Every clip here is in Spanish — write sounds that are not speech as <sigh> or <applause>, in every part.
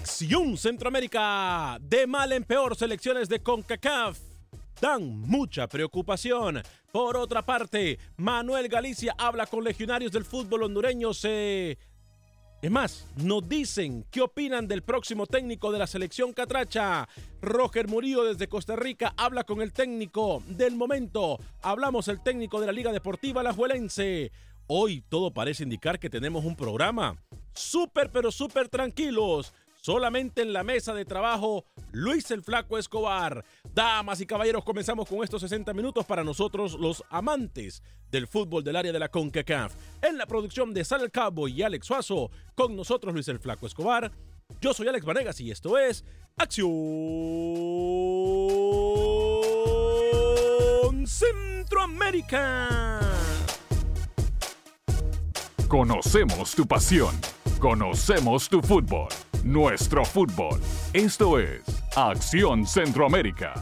Acción Centroamérica, de mal en peor, selecciones de CONCACAF dan mucha preocupación. Por otra parte, Manuel Galicia habla con legionarios del fútbol hondureño. Es más, nos dicen qué opinan del próximo técnico de la selección catracha. Roger Murillo desde Costa Rica habla con el técnico del momento. Hablamos el técnico de la Liga Deportiva Alajuelense. Hoy todo parece indicar que tenemos un programa súper pero súper tranquilos. Solamente en la mesa de trabajo, Luis el Flaco Escobar. Damas y caballeros, comenzamos con estos 60 minutos para nosotros, los amantes del fútbol del área de la CONCACAF. En la producción de Sal Cabo y Alex Suazo, con nosotros Luis el Flaco Escobar. Yo soy Alex Vanegas y esto es Acción Centroamérica. Conocemos tu pasión. Conocemos tu fútbol. Nuestro fútbol. Esto es Acción Centroamérica.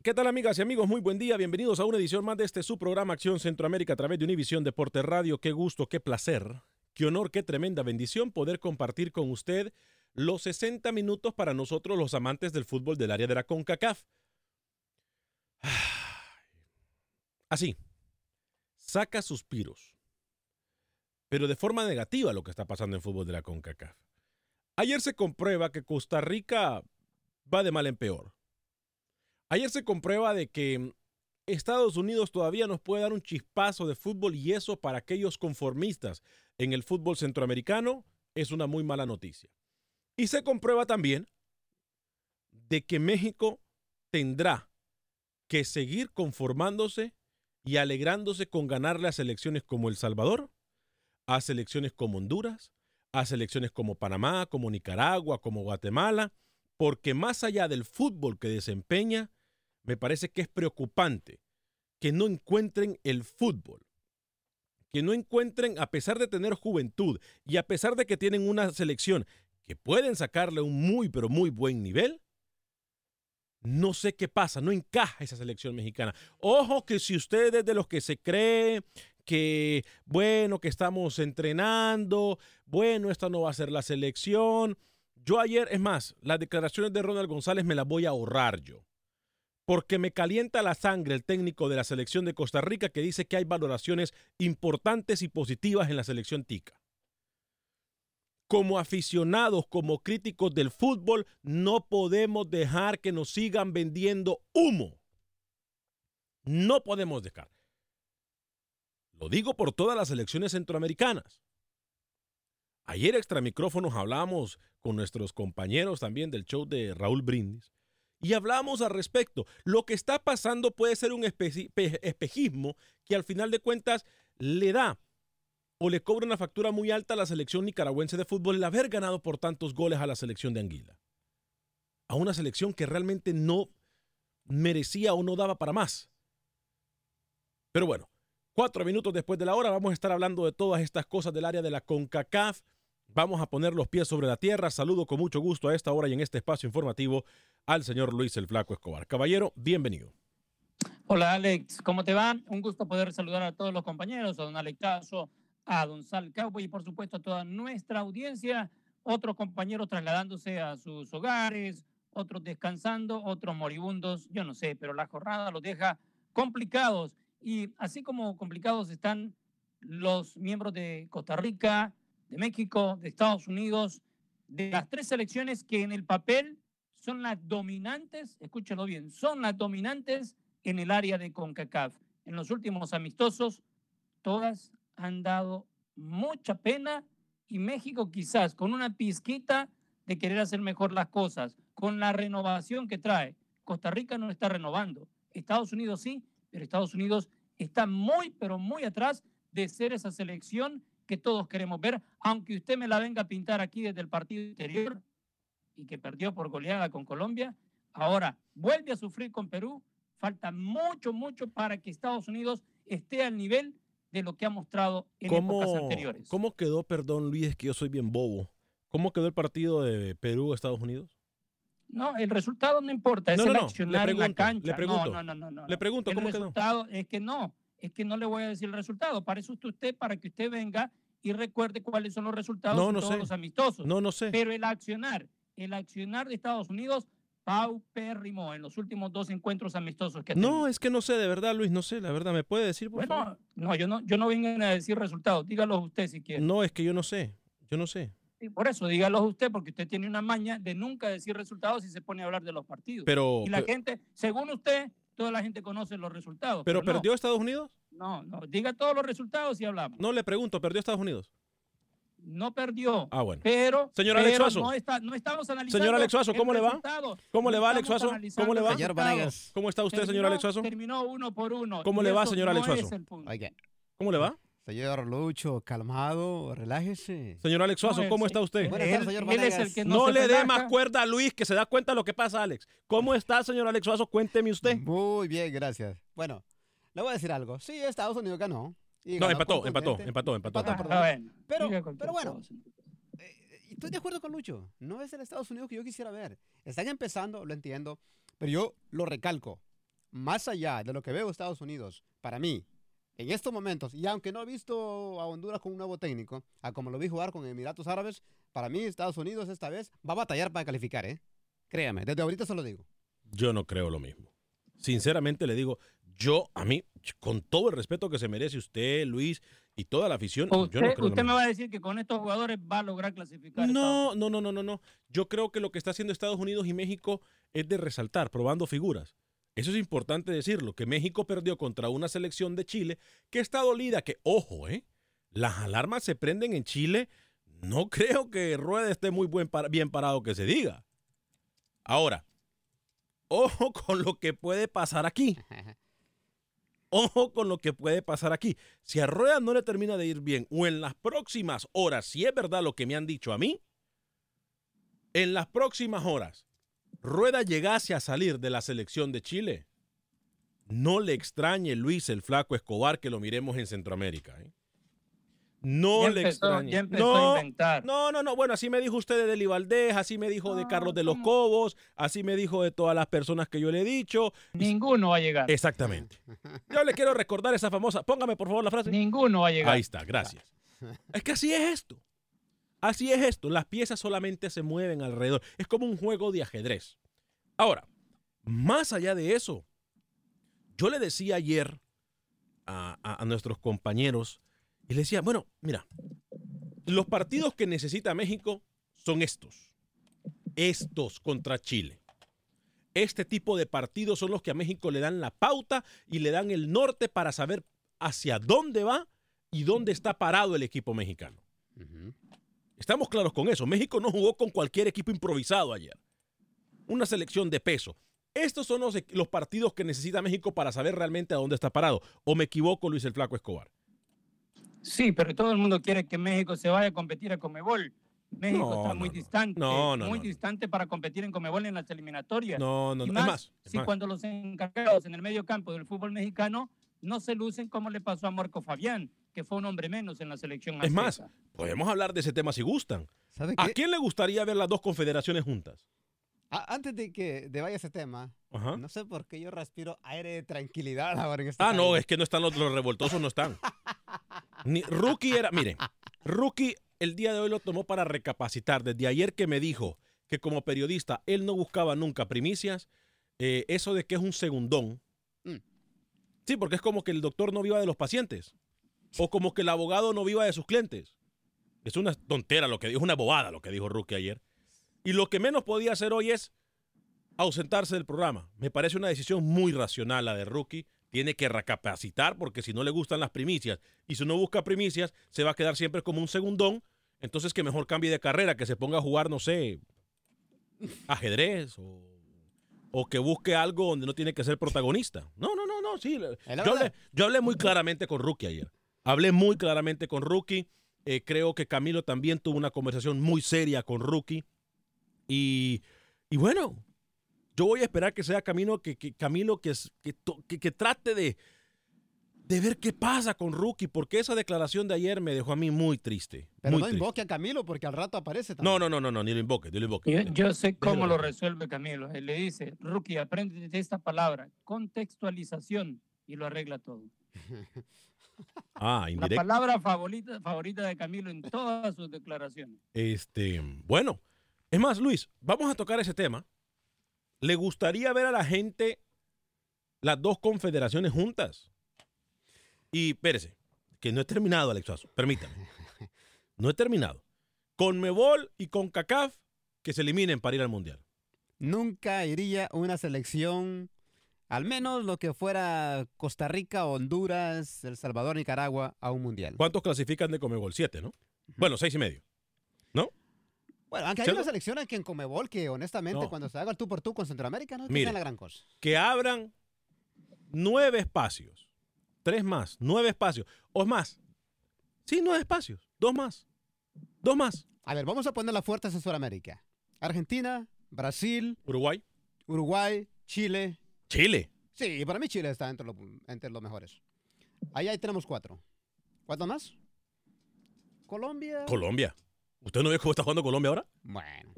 ¿Qué tal amigas y amigos? Muy buen día, bienvenidos a una edición más de este su programa Acción Centroamérica a través de Univisión Deporte Radio. Qué gusto, qué placer, qué honor, qué tremenda bendición poder compartir con usted los 60 minutos para nosotros los amantes del fútbol del área de la CONCACAF. <sighs> Así, saca suspiros, pero de forma negativa lo que está pasando en fútbol de la CONCACAF. Ayer se comprueba que Costa Rica va de mal en peor. Ayer se comprueba de que Estados Unidos todavía nos puede dar un chispazo de fútbol y eso para aquellos conformistas en el fútbol centroamericano es una muy mala noticia. Y se comprueba también de que México tendrá que seguir conformándose y alegrándose con ganarle a selecciones como El Salvador, a selecciones como Honduras, a selecciones como Panamá, como Nicaragua, como Guatemala, porque más allá del fútbol que desempeña, me parece que es preocupante que no encuentren el fútbol, que no encuentren, a pesar de tener juventud y a pesar de que tienen una selección que pueden sacarle un muy, pero muy buen nivel, no sé qué pasa, no encaja esa selección mexicana. Ojo que si usted es de los que se cree que, bueno, que estamos entrenando, bueno, esta no va a ser la selección. Yo ayer, es más, las declaraciones de Ronald González me las voy a ahorrar yo. Porque me calienta la sangre el técnico de la selección de Costa Rica que dice que hay valoraciones importantes y positivas en la selección tica. Como aficionados, como críticos del fútbol, no podemos dejar que nos sigan vendiendo humo. No podemos dejar. Lo digo por todas las elecciones centroamericanas. Ayer extra micrófonos hablamos con nuestros compañeros también del show de Raúl Brindis y hablamos al respecto. Lo que está pasando puede ser un espejismo que al final de cuentas le da o le cobra una factura muy alta a la selección nicaragüense de fútbol el haber ganado por tantos goles a la selección de Anguila. A una selección que realmente no merecía o no daba para más. Pero bueno, cuatro minutos después de la hora vamos a estar hablando de todas estas cosas del área de la CONCACAF. Vamos a poner los pies sobre la tierra. Saludo con mucho gusto a esta hora y en este espacio informativo al señor Luis el Flaco Escobar. Caballero, bienvenido. Hola Alex, ¿cómo te va? Un gusto poder saludar a todos los compañeros, a don Alex Caso, a Don Sal Cowboy y por supuesto a toda nuestra audiencia, otros compañeros trasladándose a sus hogares, otros descansando, otros moribundos, yo no sé, pero la jornada los deja complicados. Y así como complicados están los miembros de Costa Rica, de México, de Estados Unidos, de las tres selecciones que en el papel son las dominantes, escúchalo bien, son las dominantes en el área de CONCACAF. En los últimos amistosos, todas han dado mucha pena y México quizás con una pizquita de querer hacer mejor las cosas, con la renovación que trae. Costa Rica no está renovando, Estados Unidos sí, pero Estados Unidos está muy, pero muy atrás de ser esa selección que todos queremos ver, aunque usted me la venga a pintar aquí desde el partido interior y que perdió por goleada con Colombia, ahora vuelve a sufrir con Perú, falta mucho, mucho para que Estados Unidos esté al nivel de lo que ha mostrado en épocas anteriores. ¿Cómo quedó, perdón Luis, es que yo soy bien bobo, cómo quedó el partido de Perú-Estados Unidos? No, el resultado no importa, es el accionar en la cancha. Le pregunto, no, no, no, no, Le pregunto, el ¿cómo resultado es que no, es que no le voy a decir el resultado. Para eso está usted, para que usted venga y recuerde cuáles son los resultados de todos los amistosos. No, no sé. Pero el accionar, el accionar de Estados Unidos paupérrimo en los últimos dos encuentros amistosos que No, es que no sé, de verdad, Luis, no sé, la verdad, ¿me puede decir, por bueno, no, yo no, yo no vengo a decir resultados, dígalo usted si quiere. No, es que yo no sé, yo no sé. Por eso, dígalo usted, porque usted tiene una maña de nunca decir resultados y se pone a hablar de los partidos. Pero, y la gente, según usted, toda la gente conoce los resultados. ¿Pero, perdió Estados Unidos? No, no, diga todos los resultados y hablamos. No, le pregunto, ¿perdió Estados Unidos? No perdió. Ah, bueno. Pero, señor Alex Suazo. No, está, no, estamos analizando. Señor Alex Suazo, ¿cómo le va? ¿Cómo le va, Alex Suazo? ¿Cómo le va? Señor Vanegas. ¿Cómo está usted, señor Alex Suazo? Terminó uno por uno. ¿Cómo le va, señor Alex Suazo? ¿Cómo le va? Señor Lucho, calmado, relájese. Señor Alex Suazo, ¿cómo está usted? señor él no, le dé más cuerda a Luis, que se da cuenta de lo que pasa, Alex. ¿Cómo está, señor Alex Suazo? Cuénteme usted. Muy bien, gracias. Bueno, le voy a decir algo. Sí, Estados Unidos ganó. No, empató, empató, empató, empató, empató. pero, pero bueno, estoy de acuerdo con Lucho. No es el Estados Unidos que yo quisiera ver. Están empezando, lo entiendo, pero yo lo recalco. Más allá de lo que veo Estados Unidos, para mí, en estos momentos, y aunque no he visto a Honduras con un nuevo técnico, a como lo vi jugar con Emiratos Árabes, para mí Estados Unidos esta vez va a batallar para calificar, ¿eh? Créame, desde ahorita se lo digo. Yo no creo lo mismo. Sinceramente le digo, yo, a mí, con todo el respeto que se merece usted, Luis, y toda la afición. Usted, yo no creo usted me va a decir que con estos jugadores va a lograr clasificar. No, no, no, no, no, no. Yo creo que lo que está haciendo Estados Unidos y México es de resaltar, probando figuras. Eso es importante decirlo, que México perdió contra una selección de Chile que está dolida, que, ojo, ¿eh? Las alarmas se prenden en Chile. No <laughs> creo que Rueda esté muy buen bien parado que se diga. Ahora, ojo con lo que puede pasar aquí. <laughs> Ojo con lo que puede pasar aquí. Si a Rueda no le termina de ir bien o en las próximas horas, si es verdad lo que me han dicho a mí, en las próximas horas, Rueda llegase a salir de la selección de Chile, no le extrañe Luis el Flaco Escobar que lo miremos en Centroamérica. ¿eh? No le extraña. no, No, no, no. Bueno, así me dijo usted de Deli Valdés, así me dijo de Carlos de los Cobos, así me dijo de todas las personas que yo le he dicho. Ninguno va a llegar. Exactamente. Yo le quiero recordar esa famosa. Póngame por favor la frase. Ninguno va a llegar. Ahí está, gracias. Es que así es esto. Así es esto. Las piezas solamente se mueven alrededor. Es como un juego de ajedrez. Ahora, más allá de eso, yo le decía ayer a, a nuestros compañeros y le decía, bueno, mira, Los partidos que necesita México son estos. Estos contra Chile. Este tipo de partidos son los que a México le dan la pauta y le dan el norte para saber hacia dónde va y dónde está parado el equipo mexicano. Estamos claros con eso. México no jugó con cualquier equipo improvisado ayer. Una selección de peso. Estos son los, los partidos que necesita México para saber realmente a dónde está parado. ¿O me equivoco, Luis el Flaco Escobar? Sí, pero todo el mundo quiere que México se vaya a competir a Comebol. México No, está no, muy no. distante, No, no, muy no. distante para competir en Comebol en las eliminatorias. No, no, Y no. más, es más. si más. cuando los encargados en el medio campo del fútbol mexicano no se lucen como le pasó a Marco Fabián, que fue un hombre menos en la selección Es más, podemos hablar de ese tema si gustan. ¿Sabe ¿A qué? quién le gustaría ver las dos confederaciones juntas? Antes de que de vaya ese tema, Ajá. no sé por qué yo respiro aire de tranquilidad ahora en este Ah, no, es que no están los, los revoltosos, no están. <laughs> Ni, Rookie era, miren, Rookie el día de hoy lo tomó para recapacitar. Desde ayer que me dijo que como periodista él no buscaba nunca primicias, eh, eso de que es un segundón. Mm. Sí, porque es como que el doctor no viva de los pacientes. O como que el abogado no viva de sus clientes. Es una tontera lo que dijo, una bobada lo que dijo Rookie ayer. Y lo que menos podía hacer hoy es ausentarse del programa. Me parece una decisión muy racional la de Rookie. Tiene que recapacitar porque si no le gustan las primicias y si no busca primicias, se va a quedar siempre como un segundón. Entonces que mejor cambie de carrera, que se ponga a jugar, no sé, ajedrez o, o que busque algo donde no tiene que ser protagonista. No, no, no, no, sí. Yo hablé, yo hablé muy claramente con Rookie ayer. Hablé muy claramente con Rookie. Eh, creo que Camilo también tuvo una conversación muy seria con Rookie. Y, y bueno, yo voy a esperar que sea Camilo que, que- Camilo que, que, que- que trate de, de ver qué pasa con Rookie, porque esa declaración de ayer me dejó a mí muy triste. Pero muy no triste. invoque a Camilo porque al rato aparece No, también. no, no, no, no, ni lo invoque, ni lo invoque. Yo, yo sé cómo Déjelo lo resuelve Camilo. Él le dice, Rookie, aprende de esta palabra, contextualización, y lo arregla todo. <laughs> Ah, La indirecto. palabra favorita, favorita de Camilo en todas sus declaraciones. Este, bueno, es más, Luis, vamos a tocar ese tema. ¿Le gustaría ver a la gente las dos confederaciones juntas? Y espérese, que no he terminado, Alexazo, permítame. <laughs> No he terminado. Con Mebol y con CACAF que se eliminen para ir al Mundial. Nunca iría una selección, al menos lo que fuera Costa Rica, Honduras, El Salvador, Nicaragua, a un mundial. ¿Cuántos clasifican de Comebol? Siete, ¿no? Bueno, seis y medio. ¿No? Bueno, aunque hay ¿Cierto? unas selecciones que en Comebol, que honestamente, No. cuando se haga el tú por tú con Centroamérica, no es la gran cosa. que abran nueve espacios. Tres más, nueve espacios. O más. Sí, nueve espacios. Dos más. Dos más. A ver, vamos a poner las fuertes en Sudamérica. Argentina, Brasil, Uruguay. Uruguay, Chile. Chile. Sí, para mí Chile está entre, los- entre los mejores. Ahí, ahí tenemos cuatro. ¿Cuántos más? Colombia. Colombia. ¿Usted no ve cómo está jugando Colombia ahora? bueno,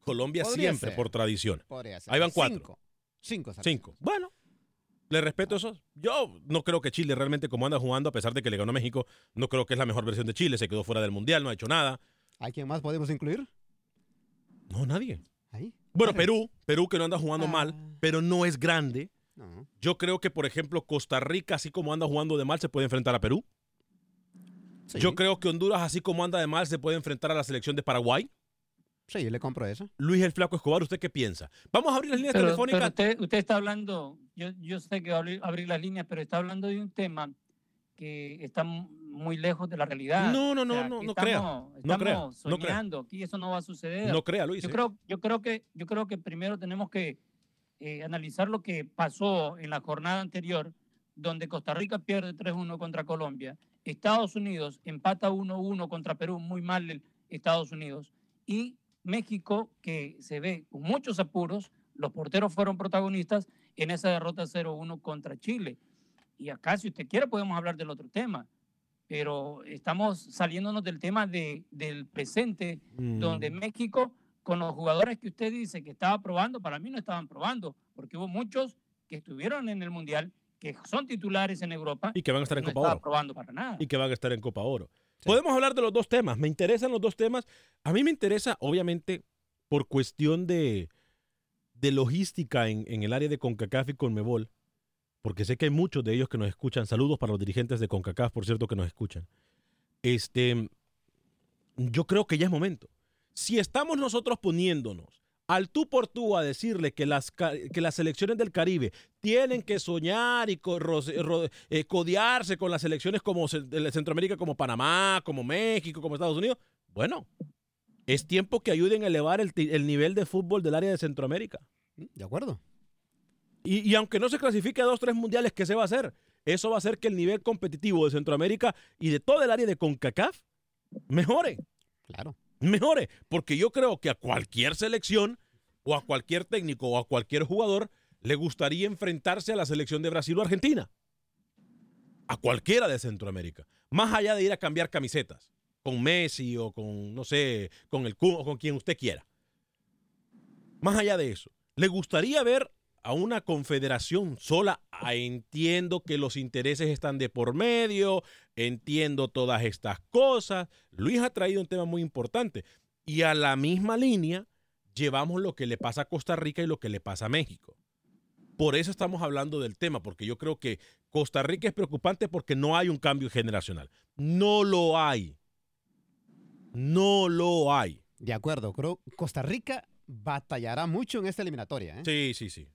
Colombia Podría siempre, ser. por tradición. podría ser. Ahí van cuatro. Cinco. Cinco. Cinco. Bueno. Le respeto eso. Yo no creo que Chile realmente como anda jugando, a pesar de que le ganó a México, no creo que es la mejor versión de Chile. Se quedó fuera del Mundial, no ha hecho nada. ¿A quién más podemos incluir? No, nadie. Ahí. Bueno, Perú. Perú que no anda jugando Ah. mal, pero no es grande. No. Yo creo que, por ejemplo, Costa Rica, así como anda jugando de mal, se puede enfrentar a Perú. Sí, Yo creo que Honduras, así como anda de mal, se puede enfrentar a la selección de Paraguay. Sí, yo le compro eso. Luis el Flaco Escobar, ¿usted qué piensa? Vamos a abrir las líneas Pero, telefónicas. pero usted, usted está hablando, yo, yo sé que va a abrir, abrir las líneas, pero está hablando de un tema que está mu- muy lejos de la realidad. No, no, O no, sea, no, que no crea. estamos- No crea, estamos no crea. soñando, aquí eso no va a suceder. No crea, Luis. Yo ¿eh? creo, yo creo que, yo creo que primero tenemos que eh, analizar lo que pasó en la jornada anterior, donde Costa Rica pierde 3-1 contra Colombia, Estados Unidos empata 1-1 contra Perú, muy mal Estados Unidos, y México, que se ve con muchos apuros, los porteros fueron protagonistas en esa derrota 0-1 contra Chile. Y acá, si usted quiere, podemos hablar del otro tema, pero estamos saliéndonos del tema de, del presente Mm. donde México, con los jugadores que usted dice que estaba probando, para mí no estaban probando, porque hubo muchos que estuvieron en el Mundial, que son titulares en Europa, Y que van a estar en no Copa Oro. probando para nada. Y que van a estar en Copa Oro. Podemos hablar de los dos temas. Me interesan los dos temas. A mí me interesa, obviamente, por cuestión de, de logística en, en el área de CONCACAF y CONMEBOL, porque sé que hay muchos de ellos que nos escuchan. Saludos para los dirigentes de CONCACAF, por cierto, que nos escuchan. Este, yo creo que ya es momento. Si estamos nosotros poniéndonos al tú por tú a decirle que las, que las selecciones del Caribe tienen que soñar y eh, codearse con las selecciones como de Centroamérica, como Panamá, como México, como Estados Unidos, bueno, es tiempo que ayuden a elevar el, nivel de fútbol del área de Centroamérica. De acuerdo. Y, y, aunque no se clasifique a dos, tres mundiales, ¿qué se va a hacer? Eso va a hacer que el nivel competitivo de Centroamérica y de todo el área de CONCACAF mejore. Claro mejore, porque yo creo que a cualquier selección o a cualquier técnico o a cualquier jugador le gustaría enfrentarse a la selección de Brasil o Argentina. A cualquiera de Centroamérica. Más allá de ir a cambiar camisetas con Messi o con, no sé, con el o con quien usted quiera. Más allá de eso, le gustaría ver a una confederación sola. Ah, entiendo que los intereses están de por medio, entiendo todas estas cosas. Luis ha traído un tema muy importante. Y a la misma línea llevamos lo que le pasa a Costa Rica y lo que le pasa a México. Por eso estamos hablando del tema, porque yo creo que Costa Rica es preocupante porque no hay un cambio generacional. No lo hay. No lo hay. De acuerdo, creo Costa Rica batallará mucho en esta eliminatoria. ¿eh? Sí, sí, sí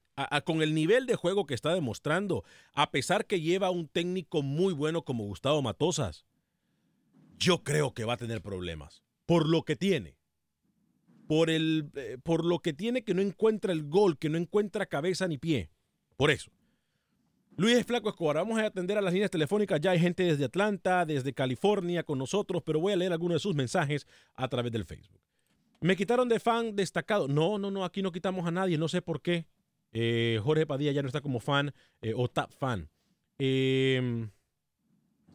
con el nivel de juego que está demostrando, a pesar que lleva un técnico muy bueno como Gustavo Matosas, yo creo que va a tener problemas. Por lo que tiene. Por, el, eh, por lo que tiene que no encuentra el gol, que no encuentra cabeza ni pie. Por eso. Luis Flaco Escobar, vamos a atender a las líneas telefónicas. Ya hay gente desde Atlanta, desde California con nosotros, pero voy a leer algunos de sus mensajes a través del Facebook. Me quitaron de fan destacado. No, no, no, aquí no quitamos a nadie, no sé por qué. Eh, Jorge Padilla ya no está como fan eh, o tap fan. Em,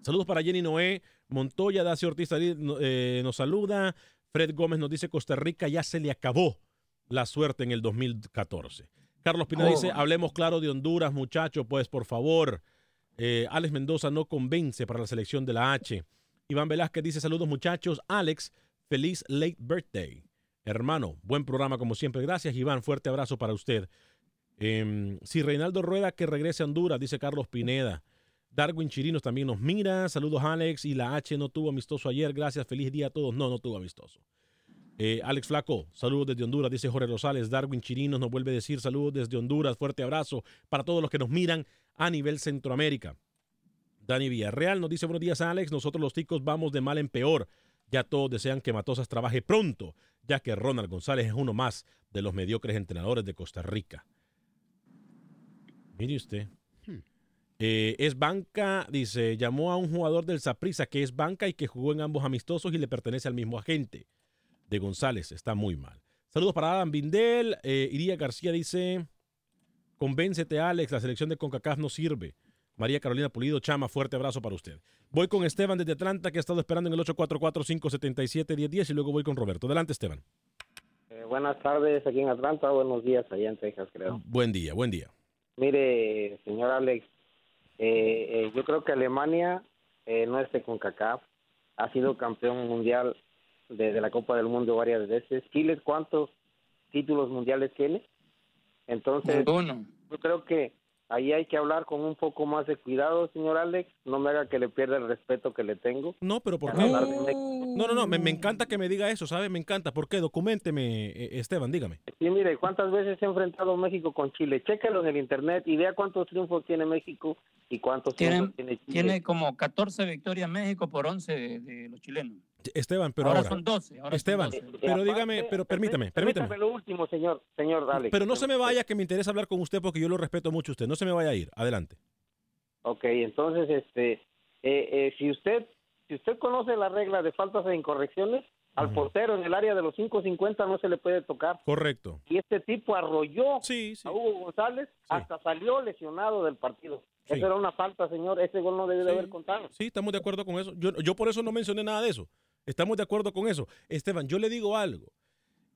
saludos para Jenny Noé. Montoya, Dacio Ortiz eh, nos saluda. Fred Gómez nos dice Costa Rica ya se le acabó la suerte en el 2014. Carlos Pina dice, oh. hablemos claro de Honduras, muchachos, pues por favor. Alex Mendoza no convence para la selección de la H. Iván Velázquez dice, saludos muchachos. Alex, feliz late birthday. Hermano, buen programa como siempre. Gracias, Iván. Fuerte abrazo para usted. Eh, si Reinaldo Rueda que regrese a Honduras, dice Carlos Pineda. Darwin Chirinos también nos mira. Saludos, Alex. Y la H no tuvo amistoso ayer. Gracias. Feliz día a todos. No, no tuvo amistoso. Eh, Alex Flaco, saludos desde Honduras, dice Jorge Rosales. Darwin Chirinos nos vuelve a decir saludos desde Honduras. Fuerte abrazo para todos los que nos miran a nivel Centroamérica. Dani Villarreal nos dice buenos días, Alex. Nosotros los ticos vamos de mal en peor. Ya todos desean que Matosas trabaje pronto, ya que Ronald González es uno más de los mediocres entrenadores de Costa Rica. Mire usted. Hmm. Eh, es banca, dice, llamó a un jugador del Saprisa que es banca y que jugó en ambos amistosos y le pertenece al mismo agente. De González, está muy mal. Saludos para Adam Bindel. Eh, Iría García dice, convéncete Alex, la selección de CONCACAF no sirve. María Carolina Pulido, Chama, fuerte abrazo para usted. Voy con Esteban desde Atlanta, que ha estado esperando en el 844-577-1010 y luego voy con Roberto. Adelante, Esteban. Eh, buenas tardes aquí en Atlanta, buenos días allá en Texas, creo. Buen día, buen día. Mire, señor Alex, eh, eh, yo creo que Alemania eh, no es de CONCACAF, ha sido campeón mundial de, la Copa del Mundo varias veces. Chile, ¿cuántos títulos mundiales tiene? Entonces, yo creo que ahí hay que hablar con un poco más de cuidado, señor Alex. No me haga que le pierda el respeto que le tengo. No, pero ¿por qué? No, no, no, me, encanta que me diga eso, ¿sabe? Me encanta. ¿Por qué? Documenteme, eh, Esteban, dígame. Sí, mire, ¿cuántas veces se ha enfrentado México con Chile? Chéquelo en el internet y vea cuántos triunfos tiene México y cuántos triunfos tiene Chile. Tiene como 14 victorias México por 11 de, los chilenos. Esteban, pero ahora, ahora son 12. Esteban, pero dígame, pero permítame, permítame. Permítame lo último, señor, señor Alex. Pero no se me vaya, que me interesa hablar con usted porque yo lo respeto mucho a usted. No se me vaya a ir. Adelante. Ok, entonces, este, eh, eh, si usted si usted conoce la regla de faltas e incorrecciones, al portero en el área de los 5.50 no se le puede tocar. Correcto. Y este tipo arrolló a Hugo González, hasta salió lesionado del partido. Eso era una falta, señor. Ese gol no debe de haber contado. Sí, estamos de acuerdo con eso. Yo, yo por eso no mencioné nada de eso. Estamos de acuerdo con eso. Esteban, yo le digo algo.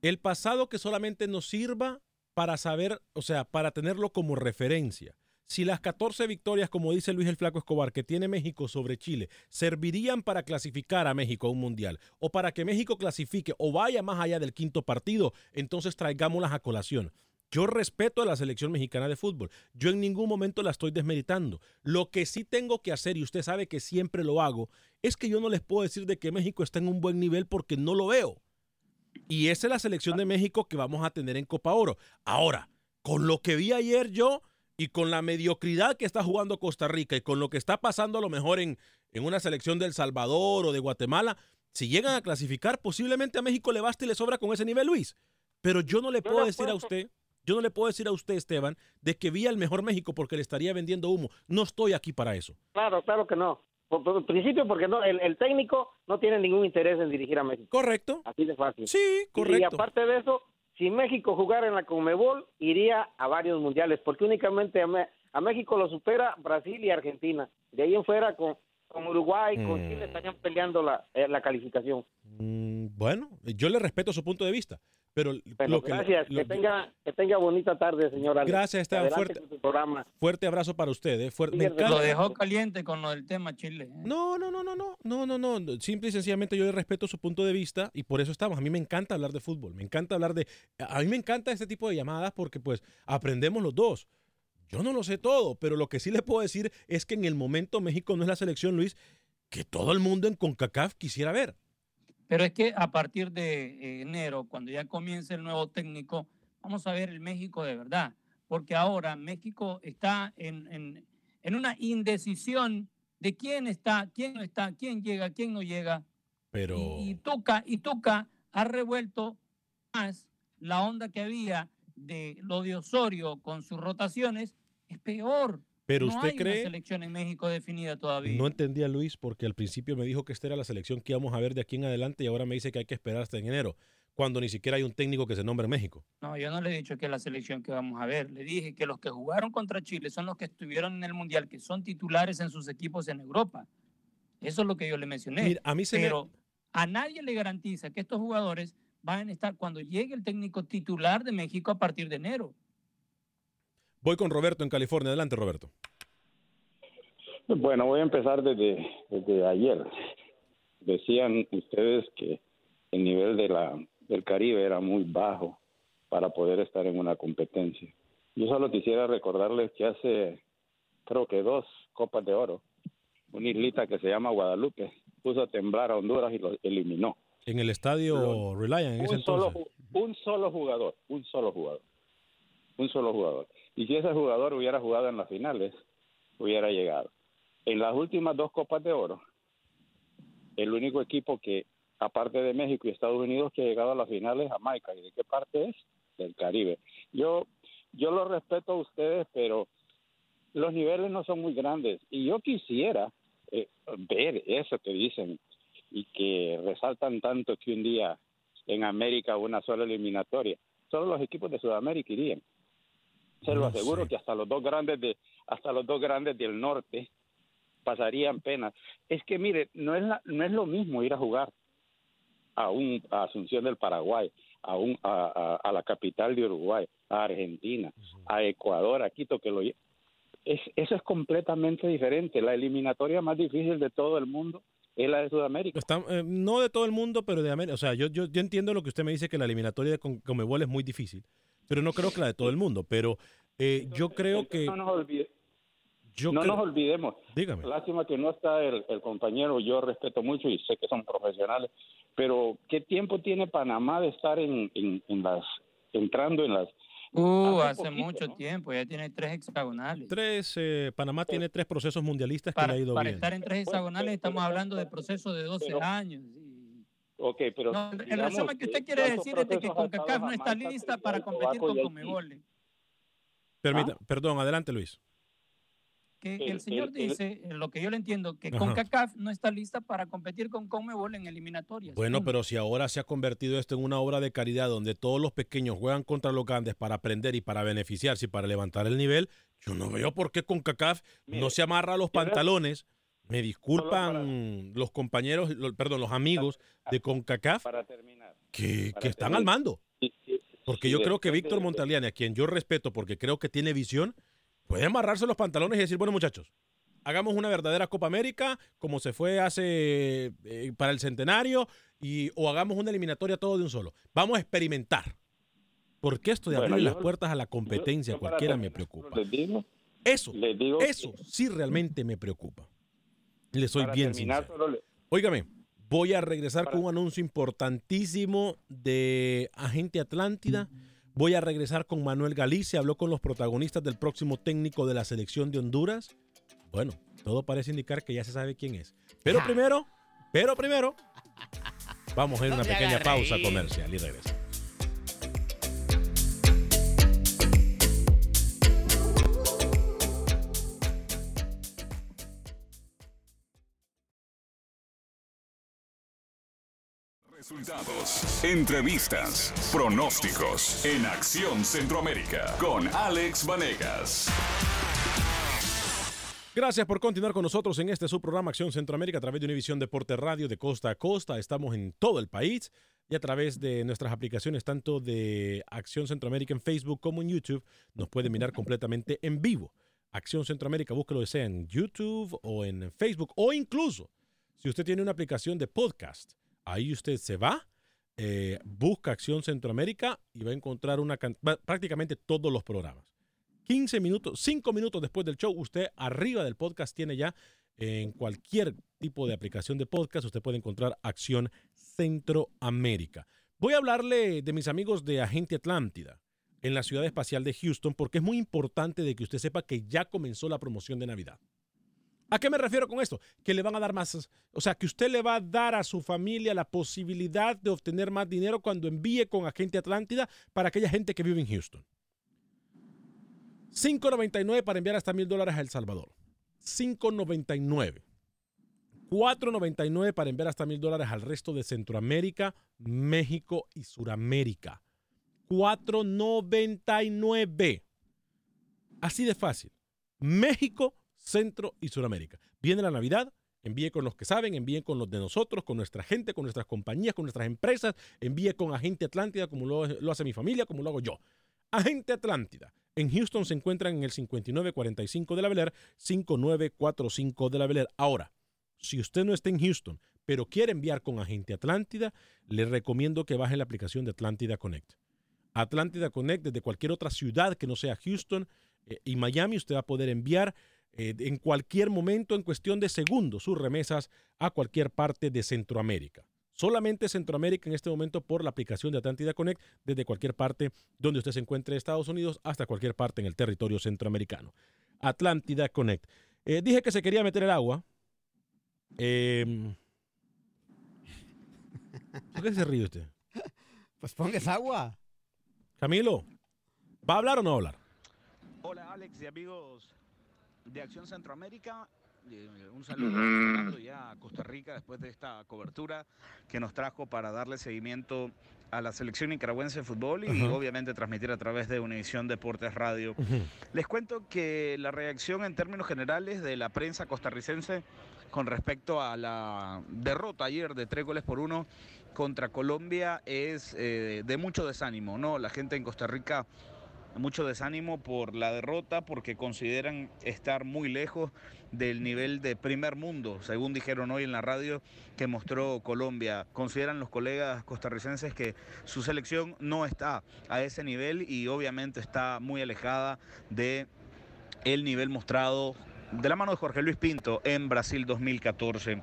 El pasado que solamente nos sirva para saber, o sea, para tenerlo como referencia si las 14 victorias, como dice Luis el Flaco Escobar, que tiene México sobre Chile, servirían para clasificar a México a un mundial o para que México clasifique o vaya más allá del quinto partido, entonces traigámoslas a colación. Yo respeto a la selección mexicana de fútbol. Yo en ningún momento la estoy desmeritando. Lo que sí tengo que hacer, y usted sabe que siempre lo hago, es que yo no les puedo decir de que México está en un buen nivel porque no lo veo. Y esa es la selección de México que vamos a tener en Copa Oro. Ahora, con lo que vi ayer yo y con la mediocridad que está jugando Costa Rica y con lo que está pasando a lo mejor en, en una selección de El Salvador o de Guatemala, si llegan a clasificar, posiblemente a México le basta y le sobra con ese nivel, Luis. Pero yo no le puedo decir a usted, yo no le puedo decir a usted, Esteban, de que vi al mejor México porque le estaría vendiendo humo. No estoy aquí para eso. Claro, claro que no. Por, por principio, porque no, el, el técnico no tiene ningún interés en dirigir a México. Correcto. Así de fácil. Sí, Y correcto. aparte de eso, si México jugara en la Conmebol, iría a varios mundiales, porque únicamente a, Me- a México lo supera Brasil y Argentina. De ahí en fuera, con, con Uruguay, con Mm. Chile, estarían peleando la, eh, la calificación. Mm, bueno, yo le respeto su punto de vista, pero Bueno, lo que, gracias. lo- que, tenga, que tenga bonita tarde, señora. Gracias, Esteban. Adelante Fuerte- programa. fuerte abrazo para usted. eh, fuerte- me Lo dejó caliente con lo del tema Chile. ¿eh? No, no, no, no, no, no, no, no. Simple y sencillamente yo le respeto su punto de vista y por eso estamos. A mí me encanta hablar de fútbol, me encanta hablar de... A mí me encanta este tipo de llamadas porque pues aprendemos los dos. Yo no lo sé todo, pero lo que sí le puedo decir es que en el momento México no es la selección, Luis, que todo el mundo en CONCACAF quisiera ver. Pero es que a partir de eh, enero, cuando ya comience el nuevo técnico, vamos a ver el México de verdad. Porque ahora México está en, en- en una indecisión de quién está, quién no está, quién llega, quién no llega. Pero... Y, y Tuca, y Tuca ha revuelto más la onda que había de lo de Osorio con sus rotaciones, es peor. Pero no usted hay cree- una selección en México definida todavía. No entendía Luis porque al principio me dijo que esta era la selección que íbamos a ver de aquí en adelante y ahora me dice que hay que esperar hasta en enero, cuando ni siquiera hay un técnico que se nombre en México. No, yo no le he dicho que es la selección que vamos a ver. Le dije que los que jugaron contra Chile son los que estuvieron en el Mundial, que son titulares en sus equipos en Europa. Eso es lo que yo le mencioné. Mira, a mí se me- Pero a nadie le garantiza que estos jugadores van a estar cuando llegue el técnico titular de México a partir de enero. Voy con Roberto en California. Adelante, Roberto. Bueno, voy a empezar desde, desde ayer. Decían ustedes que el nivel de la, del Caribe era muy bajo para poder estar en una competencia. Yo solo quisiera recordarles que hace, creo que dos Copas de Oro, una islita que se llama Guadalupe puso a temblar a Honduras y lo eliminó. En el estadio Reliant en ese solo, entonces. un solo jugador, un solo jugador, un solo jugador. Y si ese jugador hubiera jugado en las finales, hubiera llegado. En las últimas dos Copas de Oro, el único equipo que, aparte de México y Estados Unidos, que ha llegado a las finales es Jamaica. ¿Y de qué parte es? Del Caribe. Yo, yo lo respeto a ustedes, pero los niveles no son muy grandes. Y yo quisiera eh, ver eso que dicen y que resaltan tanto que un día en América una sola eliminatoria. Solo los equipos de Sudamérica irían. Se lo aseguro sé. que hasta los dos grandes de hasta los dos grandes del norte pasarían pena. Es que mire, no es la- no es lo mismo ir a jugar a un a Asunción del Paraguay, a un a, a- a la capital de Uruguay, a Argentina, a Ecuador, a Quito que lo es, eso es completamente diferente. La eliminatoria más difícil de todo el mundo es la de Sudamérica. Está- eh, no de todo el mundo, pero de América. O sea, yo, yo, yo entiendo lo que usted me dice que la eliminatoria de Conmebol es muy difícil, pero no creo que la de todo el mundo. Pero eh, yo creo que... no nos, olvide- Yo no creo- nos olvidemos. Dígame. Lástima que no está el, el compañero, yo respeto mucho y sé que son profesionales, pero ¿qué tiempo tiene Panamá de estar en, en, en las entrando en las Uh, Hace hace poquito, mucho ¿no? tiempo, ya tiene tres hexagonales. Tres, eh, Panamá tiene tres procesos mundialistas que Para, le ha ido para bien. estar en tres hexagonales estamos hablando de procesos de 12 Pero- años. y- Ok, pero No, el resumen que usted ¿qué- quiere decir es de que CONCACAF no está lista para competir con? Comebol. Permita, perdón, adelante Luis. Que El- el señor el- dice, lo que yo le entiendo, que Ajá. CONCACAF no está lista para competir con Comebol en eliminatorias. Bueno, pero si ahora se ha convertido esto en una obra de caridad donde todos los pequeños juegan contra los grandes para aprender y para beneficiarse y para levantar el nivel, yo no veo por qué con CACAF no se amarra los pantalones. Me disculpan los compañeros, perdón, los amigos de CONCACAF para terminar. que, para que están terminar. al mando. Porque yo creo que Víctor Montaliani, a quien yo respeto porque creo que tiene visión, puede amarrarse los pantalones y decir, bueno muchachos, hagamos una verdadera Copa América como se fue hace eh, para el centenario y, o hagamos una eliminatoria todo de un solo. Vamos a experimentar. Porque esto de Bueno, abrir yo- las puertas a la competencia, yo cualquiera me preocupa. Les digo, Eso, les digo eso sí realmente me preocupa. Le soy para bien terminar, sincero. le- Óigame, voy a regresar Para- con un anuncio importantísimo de Agente Atlántida. Voy a regresar con Manuel Galicia. Habló con los protagonistas del próximo técnico de la selección de Honduras. Bueno, todo parece indicar que ya se sabe quién es. Pero primero, pero primero, vamos a ir a una pequeña pausa comercial y regreso. Resultados, entrevistas, pronósticos en Acción Centroamérica con Alex Vanegas. Gracias por continuar con nosotros en este su programa Acción Centroamérica a través de Univisión Deporte Radio de costa a costa. Estamos en todo el país y a través de nuestras aplicaciones tanto de Acción Centroamérica en Facebook como en YouTube nos puede mirar completamente en vivo. Acción Centroamérica, búsquelo sea en YouTube o en Facebook o incluso si usted tiene una aplicación de podcast, ahí usted se va, eh, busca Acción Centroamérica y va a encontrar prácticamente todos los programas. 15 minutos, 5 minutos después del show, usted arriba del podcast tiene ya en cualquier tipo de aplicación de podcast, usted puede encontrar Acción Centroamérica. Voy a hablarle de mis amigos de Agente Atlántida en la ciudad espacial de Houston porque es muy importante de que usted sepa que ya comenzó la promoción de Navidad. ¿A qué me refiero con esto? Que le van a dar más, o sea, que usted le va a dar a su familia la posibilidad de obtener más dinero cuando envíe con Agente Atlántida para aquella gente que vive en Houston. 5.99 para enviar hasta mil dólares a El Salvador. 5.99. 4.99 para enviar hasta mil dólares al resto de Centroamérica, México y Suramérica. 4.99. Así de fácil. México, Centro y Suramérica. Viene la Navidad, envíe con los que saben, envíe con los de nosotros, con nuestra gente, con nuestras compañías, con nuestras empresas, envíe con Agente Atlántida como lo, lo hace mi familia, como lo hago yo. Agente Atlántida. En Houston se encuentran en el 5945 de la Bel Air, 5945 de la Bel Air. Ahora, si usted no está en Houston, pero quiere enviar con Agente Atlántida, le recomiendo que baje la aplicación de Atlántida Connect. Atlántida Connect desde cualquier otra ciudad que no sea Houston eh, y Miami, usted va a poder enviar eh, en cualquier momento, en cuestión de segundos, sus remesas a cualquier parte de Centroamérica. Solamente Centroamérica en este momento por la aplicación de Atlántida Connect desde cualquier parte donde usted se encuentre de Estados Unidos hasta cualquier parte en el territorio centroamericano. Atlántida Connect. Eh, dije que se quería meter el agua. Eh, ¿Por qué se ríe usted? Pues pongas agua. Camilo, ¿va a hablar o no va a hablar? Hola Alex y amigos de Acción Centroamérica. Eh, Un saludo ya a Costa Rica después de esta cobertura que nos trajo para darle seguimiento a la selección nicaragüense de fútbol y obviamente transmitir a través de Univisión Deportes Radio. Les cuento que la reacción en términos generales de la prensa costarricense con respecto a la derrota ayer de tres goles por uno contra Colombia es eh, de mucho desánimo, ¿no? La gente en Costa Rica mucho desánimo por la derrota porque consideran estar muy lejos del nivel de primer mundo, según dijeron hoy en la radio que mostró Colombia. Consideran los colegas costarricenses que su selección no está a ese nivel y obviamente está muy alejada de el nivel mostrado de la mano de Jorge Luis Pinto en Brasil 2014.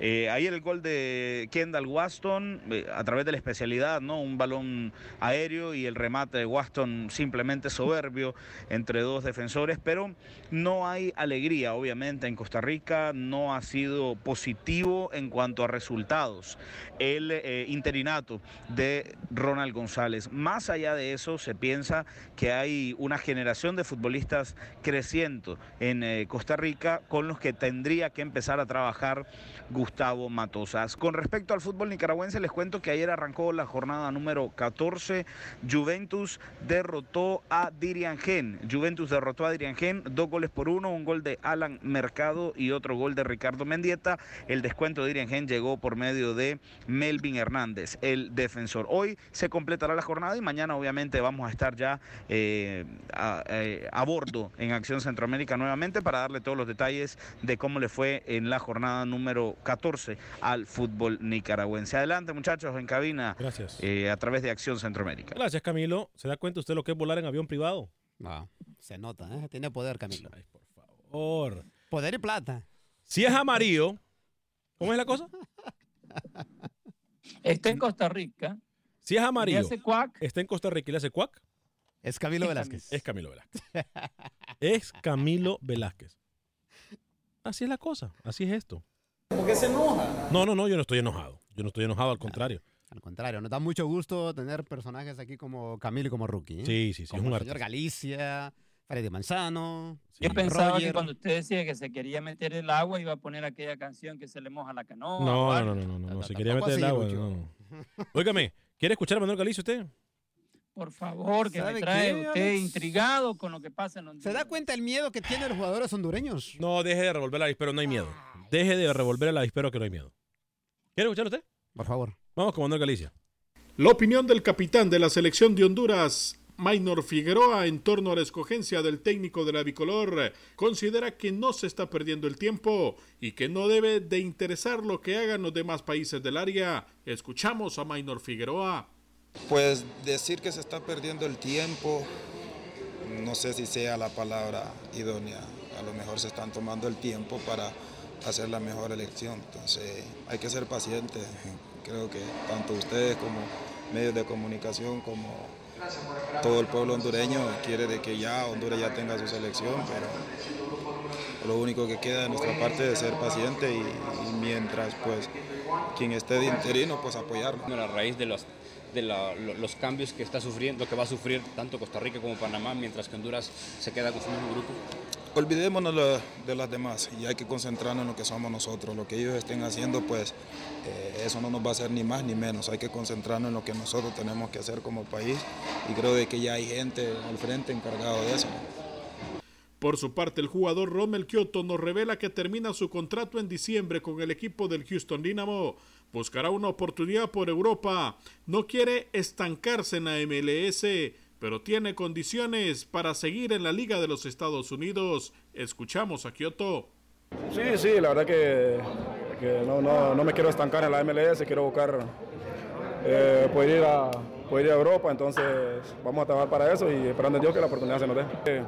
Eh, ayer el gol de Kendall Waston eh, a través de la especialidad, ¿no? Un balón aéreo y el remate de Waston simplemente soberbio entre dos defensores, pero no hay alegría, obviamente, en Costa Rica, no ha sido positivo en cuanto a resultados. El eh, interinato de Ronald González. Más allá de eso, se piensa que hay una generación de futbolistas creciendo en eh, Costa Rica con los que tendría que empezar a trabajar Gustavo Matosas. Con respecto al fútbol nicaragüense, les cuento que ayer arrancó la jornada número 14. Juventus derrotó a Diriangén. Juventus derrotó a Diriangén, dos goles por uno, un gol de Alan Mercado y otro gol de Ricardo Mendieta. El descuento de Diriangén llegó por medio de Melvin Hernández, el defensor. Hoy se completará la jornada y mañana obviamente vamos a estar ya eh, a, eh, a bordo en Acción Centroamérica nuevamente para darles darle todos los detalles de cómo le fue en la jornada número 14 al fútbol nicaragüense. Adelante, muchachos, en cabina. Gracias. eh, a través de Acción Centroamérica. Gracias, Camilo. ¿Se da cuenta usted lo que es volar en avión privado? No, se nota, ¿eh? Tiene poder, Camilo. Ay, por favor. Poder y plata. Si es amarillo, ¿cómo es la cosa? Está en Costa Rica. Si es amarillo, ¿Le hace cuac? está en Costa Rica y le hace cuac, Es Camilo Velázquez. es Camilo Velázquez. es Camilo Velázquez. Así es la cosa, así es esto. ¿Por qué se enoja? No, no, no, yo no estoy enojado. Yo no estoy enojado, al contrario. Al contrario, nos da mucho gusto tener personajes aquí como Camilo y como Rookie. ¿eh? Sí, sí, sí, es un el señor. Galicia, Freddy Manzano. Yo pensaba que cuando usted decía que se quería meter el agua iba a poner aquella canción que se le moja la canoa. No, algo. no, no, no, no, no, se quería meter el agua. No. Óigame, ¿quiere escuchar a Manuel Galicia usted? Por favor, que me ¿Sabe trae qué, usted Alex? intrigado con lo que pasa en ¿Se Honduras. da cuenta el miedo que tienen los jugadores hondureños? No, deje de revolver el avispero, no hay miedo. Deje de revolver el avispero que no hay miedo. ¿Quiere escuchar usted? Por favor. Vamos con Manuel Galicia. La opinión del capitán de la selección de Honduras, Maynor Figueroa, en torno a la escogencia del técnico de la bicolor, considera que no se está perdiendo el tiempo y que no debe de interesar lo que hagan los demás países del área. Escuchamos a Maynor Figueroa. Pues decir que se está perdiendo el tiempo, no sé si sea la palabra idónea. A lo mejor se están tomando el tiempo para hacer la mejor elección. Entonces hay que ser pacientes. Creo que tanto ustedes como medios de comunicación como todo el pueblo hondureño quiere de que ya Honduras ya tenga su selección, pero lo único que queda de nuestra parte es ser paciente y, mientras pues quien esté de interino pues apoyarlo. a raíz de los de la- lo- los cambios que está sufriendo, que va a sufrir tanto Costa Rica como Panamá, mientras que Honduras se queda con su mismo grupo. Olvidémonos lo- de las demás y hay que concentrarnos en lo que somos nosotros. Lo que ellos estén haciendo, pues eh, eso no nos va a hacer ni más ni menos. Hay que concentrarnos en lo que nosotros tenemos que hacer como país y creo de que ya hay gente al frente encargado de eso. Por su parte, el jugador Rommel Kioto nos revela que termina su contrato en diciembre con el equipo del Houston Dynamo. Buscará una oportunidad por Europa. No quiere estancarse en la MLS, pero tiene condiciones para seguir en la Liga de los Estados Unidos. Escuchamos a Kioto. Sí, sí, la verdad que, no, no, no me quiero estancar en la MLS, quiero buscar eh, poder, ir a, poder ir a Europa, entonces vamos a trabajar para eso y esperando en Dios que la oportunidad se nos dé. Eh,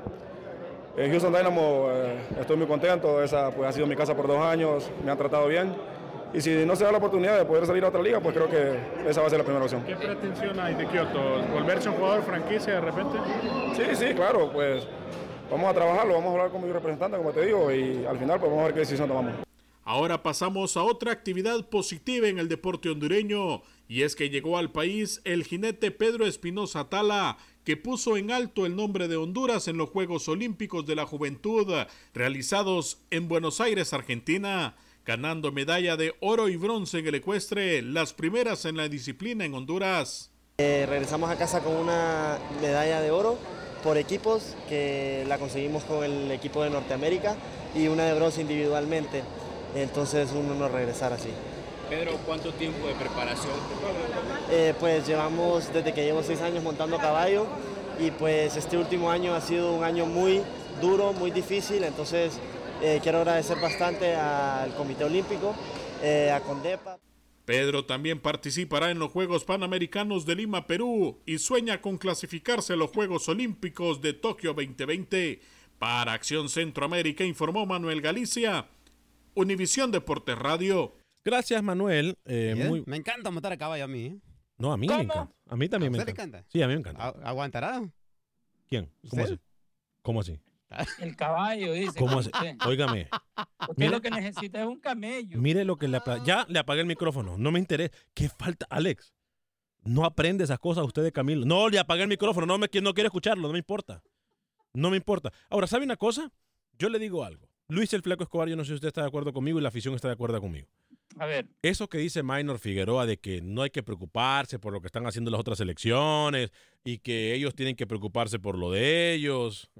En Houston Dynamo eh, estoy muy contento, esa pues, ha sido mi casa por dos años, me han tratado bien y si no se da la oportunidad de poder salir a otra liga, pues creo que esa va a ser la primera opción. ¿Qué pretensión hay de Kioto? ¿Volverse un jugador franquicia de repente? Sí, sí, claro, pues vamos a trabajarlo, vamos a hablar con mi representante, como te digo, y al final pues vamos a ver qué decisión tomamos. Ahora pasamos a otra actividad positiva en el deporte hondureño, y es que llegó al país el jinete Pedro Espinosa Tala, que puso en alto el nombre de Honduras en los Juegos Olímpicos de la Juventud realizados en Buenos Aires, Argentina, ganando medalla de oro y bronce en el ecuestre, las primeras en la disciplina en Honduras. Eh, regresamos a casa con una medalla de oro por equipos que la conseguimos con el equipo de Norteamérica y una de bronce individualmente. Entonces uno no regresar así. Pedro, ¿cuánto tiempo de preparación? Eh, pues llevamos desde que llevo seis años montando a caballo y pues este último año ha sido un año muy duro, muy difícil. Entonces eh, quiero agradecer bastante al Comité Olímpico, eh, a Condepa. Pedro también participará en los Juegos Panamericanos de Lima, Perú, y sueña con clasificarse a los Juegos Olímpicos de Tokio 2020. Para Acción Centroamérica informó Manuel Galicia, Univisión Deportes Radio. Gracias, Manuel. Eh, muy- Me encanta montar a caballo a mí. No, a mí me encanta. A mí también ¿A me encanta. encanta? Sí, a mí me encanta. ¿A- ¿Aguantará? ¿Quién? ¿Cómo ¿Usted? así? ¿Cómo así? <laughs> El caballo, dice. ¿Cómo usted. Óigame. Usted Mire, lo que necesita es un camello. mire lo que le apa- Ya le apagué el micrófono. No me interesa. ¿Qué falta? Alex, no aprende esas cosas usted de Camilo. No, le apagué el micrófono. No, me, no quiere escucharlo. No me importa. No me importa. Ahora, ¿sabe una cosa? Yo le digo algo. Luis el Flaco Escobar, yo no sé si usted está de acuerdo conmigo y la afición está de acuerdo conmigo. A ver, Eso que dice Minor Figueroa de que no hay que preocuparse por lo que están haciendo las otras elecciones y que ellos tienen que preocuparse por lo de ellos,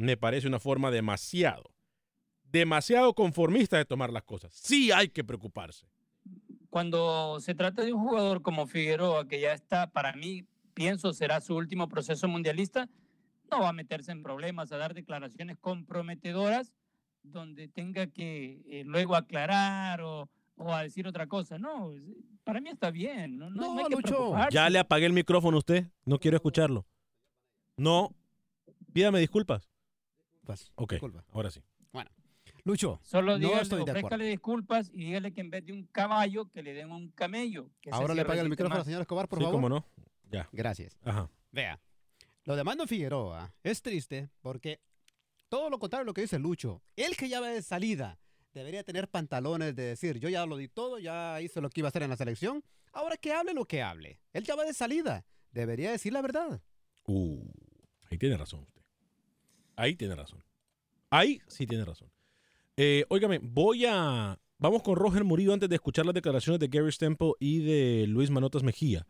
me parece una forma demasiado, demasiado conformista de tomar las cosas. Sí hay que preocuparse. cuando se trata de un jugador como Figueroa, que ya está, para mí, pienso será su último proceso mundialista, no va a meterse en problemas, a dar declaraciones comprometedoras donde tenga que eh, luego aclarar o, o a decir otra cosa. No, para mí está bien. No, no, hay que preocuparse. Ya le apagué el micrófono a usted. No quiero escucharlo. No. Pídame disculpas. Ok, disculpa. ahora sí. Bueno, Lucho, Solo no dígale, estoy de acuerdo. disculpas y dígale que en vez de un caballo, que le den un camello. que Ahora le apaga el resiste micrófono al señor Escobar, por sí, favor. cómo no. Ya. Gracias. Ajá. Vea, lo de Mando Figueroa es triste porque todo lo contrario de lo que dice Lucho, él que ya va de salida debería tener pantalones de decir, yo ya lo di todo, ya hice lo que iba a hacer en la selección, ahora que hable lo que hable. Él ya va de salida, debería decir la verdad. Uh, ahí tiene razón usted. Ahí tiene razón. Ahí sí tiene razón. Eh, óigame, voy a. Vamos con Roger Murillo antes de escuchar las declaraciones de Gary Stemple y de Luis Manotas Mejía.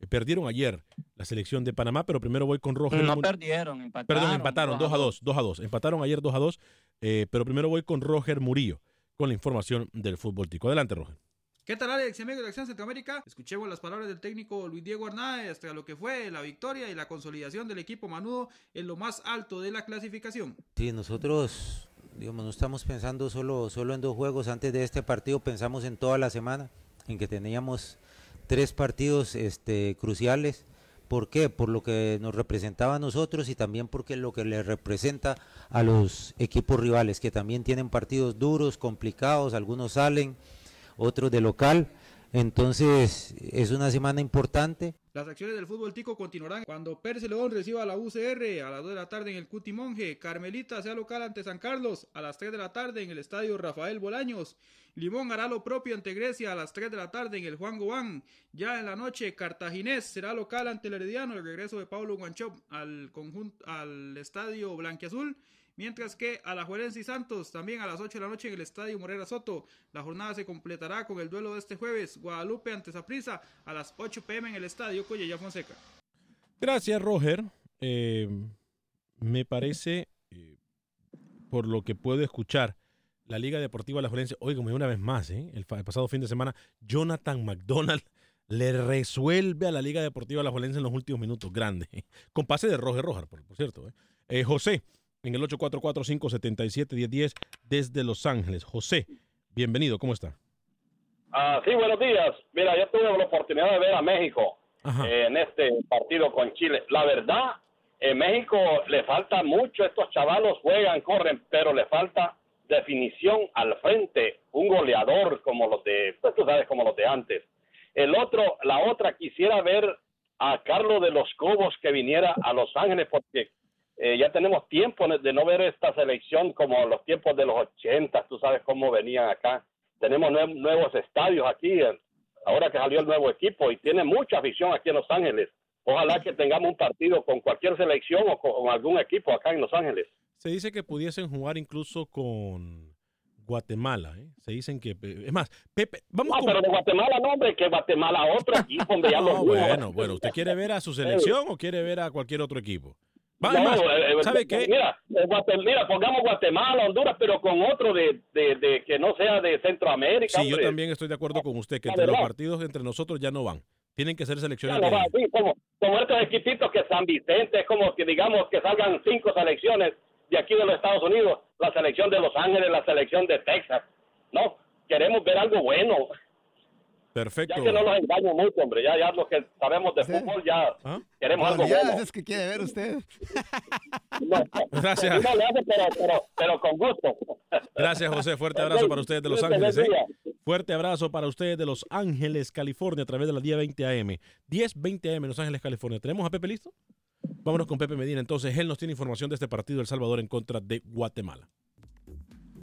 Eh, perdieron ayer la selección de Panamá, pero primero voy con Roger No perdieron, empataron. Perdón, empataron 2 a 2, 2 a 2. Empataron ayer 2 a 2, eh, pero primero voy con Roger Murillo con la información del fútbol tico. Adelante, Roger. ¿Qué tal Alex y amigos de Acción Centroamérica? Escuchemos las palabras del técnico Luis Diego Arnaez hasta lo que fue la victoria y la consolidación del equipo manudo en lo más alto de la clasificación. Sí, nosotros, digamos, no estamos pensando solo, solo en dos juegos. Antes de este partido pensamos en toda la semana, en que teníamos tres partidos este, cruciales. ¿Por qué? Por lo que nos representaba a nosotros y también porque lo que le representa a los equipos rivales, que también tienen partidos duros, complicados, algunos salen, otros de local. Entonces, es una semana importante. Las acciones del fútbol tico continuarán cuando Perse León reciba a la UCR a las 2 de la tarde en el Cuti Monje, Carmelita sea local ante San Carlos a las 3 de la tarde en el estadio Rafael Bolaños, Limón hará lo propio ante Grecia a las 3 de la tarde en el Juan Gobán, ya en la noche Cartaginés será local ante el Herediano, el regreso de Paulo Guanchop al conjunto al estadio Blanquiazul. Mientras que a la Juelense y Santos, también a las 8 de la noche en el Estadio Morera Soto. La jornada se completará con el duelo de este jueves, Guadalupe ante Saprissa, a las 8 pm en el Estadio Collella Fonseca. Gracias, Roger. Eh, me parece, eh, por lo que puedo escuchar, la Liga Deportiva La Juelense, oígame una vez más, ¿eh? el, pasado fin de semana, Jonathan McDonald <laughs> le resuelve a la Liga Deportiva La Juelense en los últimos minutos. Grande. <laughs> Con pase de Roger Rojar, por, por cierto. Eh, José, en el 844-577-1010 desde Los Ángeles. José, bienvenido, ¿cómo está? Ah, sí, buenos días. Mira, yo tuve la oportunidad de ver a México eh, en este partido con Chile. La verdad, en México le falta mucho. Estos chavalos juegan, corren, pero le falta definición al frente. Un goleador como los de, pues tú sabes, como los de antes. El otro, la otra, quisiera ver a Carlos de los Cobos que viniera a Los Ángeles porque eh, ya tenemos tiempo de no ver esta selección como los tiempos de los 80, tú sabes cómo venían acá. Tenemos nue- nuevos estadios aquí, eh, ahora que salió el nuevo equipo y tiene mucha afición aquí en Los Ángeles. Ojalá que tengamos un partido con cualquier selección o con, con algún equipo acá en Los Ángeles. Se dice que pudiesen jugar incluso con Guatemala. ¿eh? Se dicen que... Es más, Pepe, vamos No, con... pero de Guatemala no, hombre, que Guatemala otro <laughs> equipo, hombre, ya No, los bueno, bueno, ¿usted quiere ver a su selección o quiere ver a cualquier otro equipo? No, eh, eh, ¿sabe qué? Mira, eh, mira, pongamos Guatemala, Honduras, pero con otro de, de, de que no sea de Centroamérica. Sí, yo hombre. también estoy de acuerdo con usted que entre los partidos entre nosotros ya no van. Tienen que ser selecciones no va así, como, como estos equipitos que San Vicente, es como que digamos que salgan cinco selecciones de aquí de los Estados Unidos, la selección de Los Ángeles, la selección de Texas. No, queremos ver algo bueno. Perfecto. Ya que no nos engañen mucho, hombre. Ya, ya los que sabemos de fútbol, ya queremos algo bueno. es que quiere ver usted. <laughs> Gracias. No le hace, pero, pero, pero con gusto. Gracias, José. Fuerte abrazo para ustedes de Los Ángeles. ¿eh? Fuerte abrazo para ustedes de Los Ángeles, California, a través de la 1020 AM. 1020 AM, Los Ángeles, California. ¿Tenemos a Pepe listo? Vámonos con Pepe Medina. Entonces, él nos tiene información de este partido El Salvador en contra de Guatemala.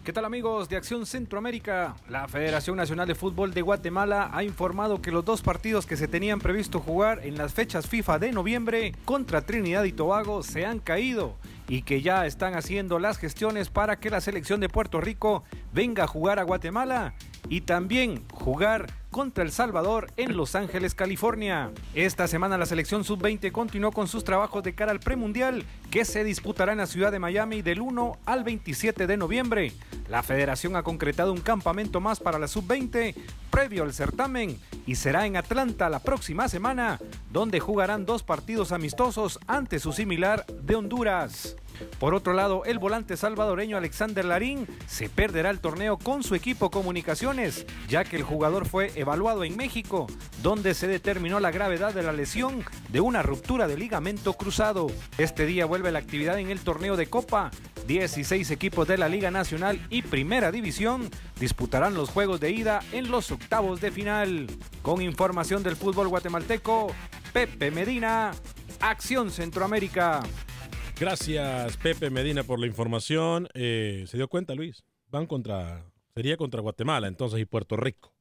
¿Qué tal amigos de Acción Centroamérica? La Federación Nacional de Fútbol de Guatemala ha informado que los dos partidos que se tenían previsto jugar en las fechas FIFA de noviembre contra Trinidad y Tobago se han caído y que ya están haciendo las gestiones para que la selección de Puerto Rico venga a jugar a Guatemala y también jugar contra El Salvador en Los Ángeles, California. Esta semana la selección sub-20 continuó con sus trabajos de cara al premundial que se disputará en la ciudad de Miami del 1 al 27 de noviembre. La federación ha concretado un campamento más para la sub-20 previo al certamen y será en Atlanta la próxima semana, donde jugarán dos partidos amistosos ante su similar de Honduras. Por otro lado, el volante salvadoreño Alexander Larín se perderá el torneo con su equipo Comunicaciones, ya que el jugador fue evaluado en México, donde se determinó la gravedad de la lesión de una ruptura de ligamento cruzado. Este día vuelve la actividad en el torneo de Copa. 16 equipos de la Liga Nacional y Primera División disputarán los juegos de ida en los octavos de final. Con información del fútbol guatemalteco, Pepe Medina, Acción Centroamérica. Gracias, Pepe Medina, por la información. Eh, ¿Se dio cuenta, Luis? Van contra. Sería contra Guatemala, entonces, y Puerto Rico.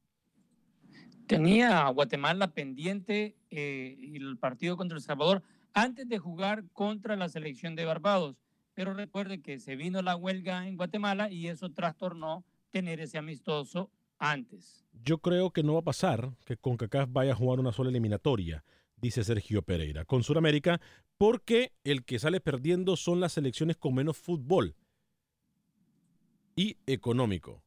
Tenía Guatemala pendiente eh, el partido contra El Salvador antes de jugar contra la selección de Barbados. Pero recuerde que se vino la huelga en Guatemala y eso trastornó tener ese amistoso antes. Yo creo que no va a pasar que CONCACAF vaya a jugar una sola eliminatoria, dice Sergio Pereira, con Sudamérica, porque el que sale perdiendo son las selecciones con menos fútbol y económico.